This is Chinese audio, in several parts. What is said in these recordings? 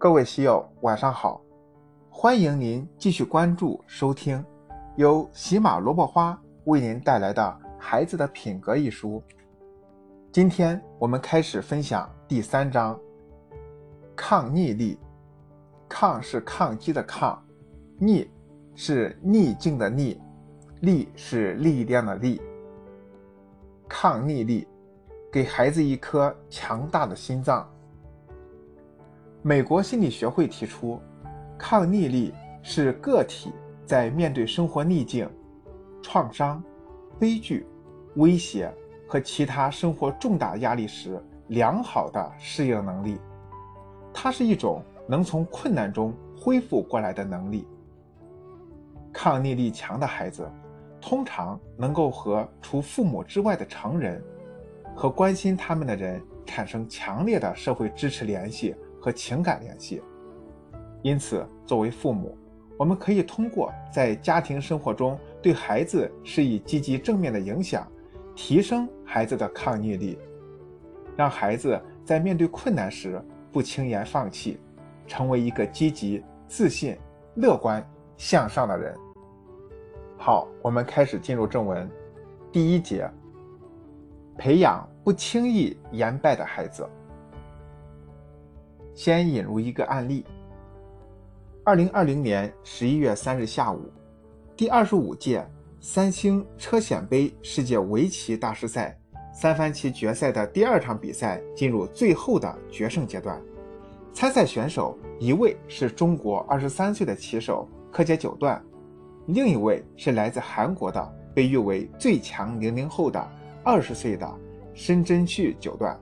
各位喜友，晚上好！欢迎您继续关注收听由喜马萝卜花为您带来的《孩子的品格》一书。今天我们开始分享第三章：抗逆力。抗是抗击的抗，逆是逆境的逆，力是力量的力。抗逆力，给孩子一颗强大的心脏。美国心理学会提出，抗逆力是个体在面对生活逆境、创伤、悲剧、威胁和其他生活重大压力时良好的适应能力。它是一种能从困难中恢复过来的能力。抗逆力强的孩子，通常能够和除父母之外的成人和关心他们的人产生强烈的社会支持联系。和情感联系，因此，作为父母，我们可以通过在家庭生活中对孩子施以积极正面的影响，提升孩子的抗逆力，让孩子在面对困难时不轻言放弃，成为一个积极、自信、乐观、向上的人。好，我们开始进入正文，第一节：培养不轻易言败的孩子。先引入一个案例。二零二零年十一月三日下午，第二十五届三星车险杯世界围棋大师赛三番棋决赛的第二场比赛进入最后的决胜阶段。参赛选手一位是中国二十三岁的棋手柯洁九段，另一位是来自韩国的被誉为最强零零后的二十岁的申真旭九段。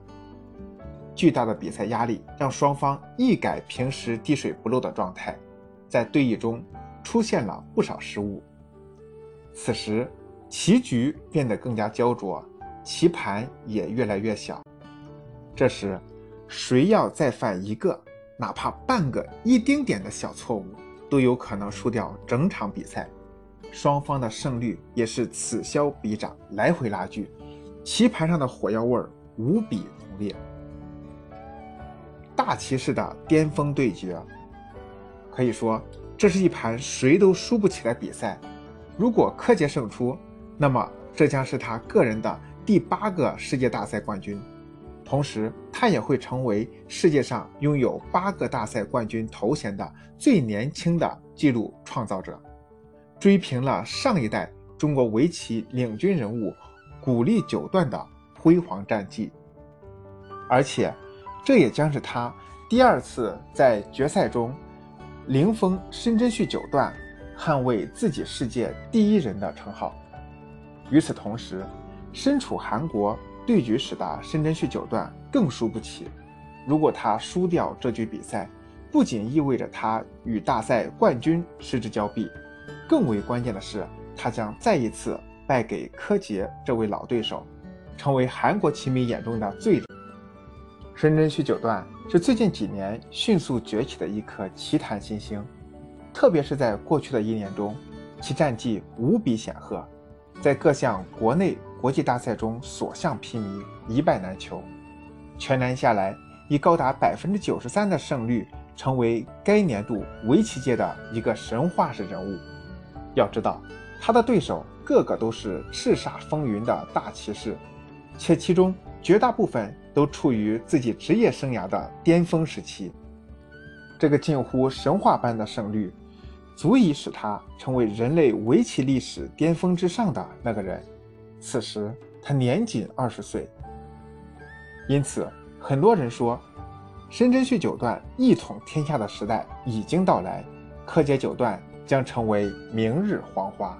巨大的比赛压力让双方一改平时滴水不漏的状态，在对弈中出现了不少失误。此时，棋局变得更加焦灼，棋盘也越来越小。这时，谁要再犯一个哪怕半个一丁点的小错误，都有可能输掉整场比赛。双方的胜率也是此消彼长，来回拉锯，棋盘上的火药味儿无比浓烈。大骑士的巅峰对决，可以说这是一盘谁都输不起的比赛。如果柯洁胜出，那么这将是他个人的第八个世界大赛冠军，同时他也会成为世界上拥有八个大赛冠军头衔的最年轻的纪录创造者，追平了上一代中国围棋领军人物古力九段的辉煌战绩，而且。这也将是他第二次在决赛中零封申真旭九段，捍卫自己世界第一人的称号。与此同时，身处韩国对局时的申真旭九段更输不起。如果他输掉这局比赛，不仅意味着他与大赛冠军失之交臂，更为关键的是，他将再一次败给柯洁这位老对手，成为韩国棋迷眼中的罪人。申真旭九段是最近几年迅速崛起的一颗棋坛新星，特别是在过去的一年中，其战绩无比显赫，在各项国内国际大赛中所向披靡，一败难求。全年下来，以高达百分之九十三的胜率，成为该年度围棋界的一个神话式人物。要知道，他的对手个个都是叱咤风云的大棋士，且其中绝大部分。都处于自己职业生涯的巅峰时期，这个近乎神话般的胜率，足以使他成为人类围棋历史巅峰之上的那个人。此时他年仅二十岁，因此很多人说，申真旭九段一统天下的时代已经到来，柯洁九段将成为明日黄花。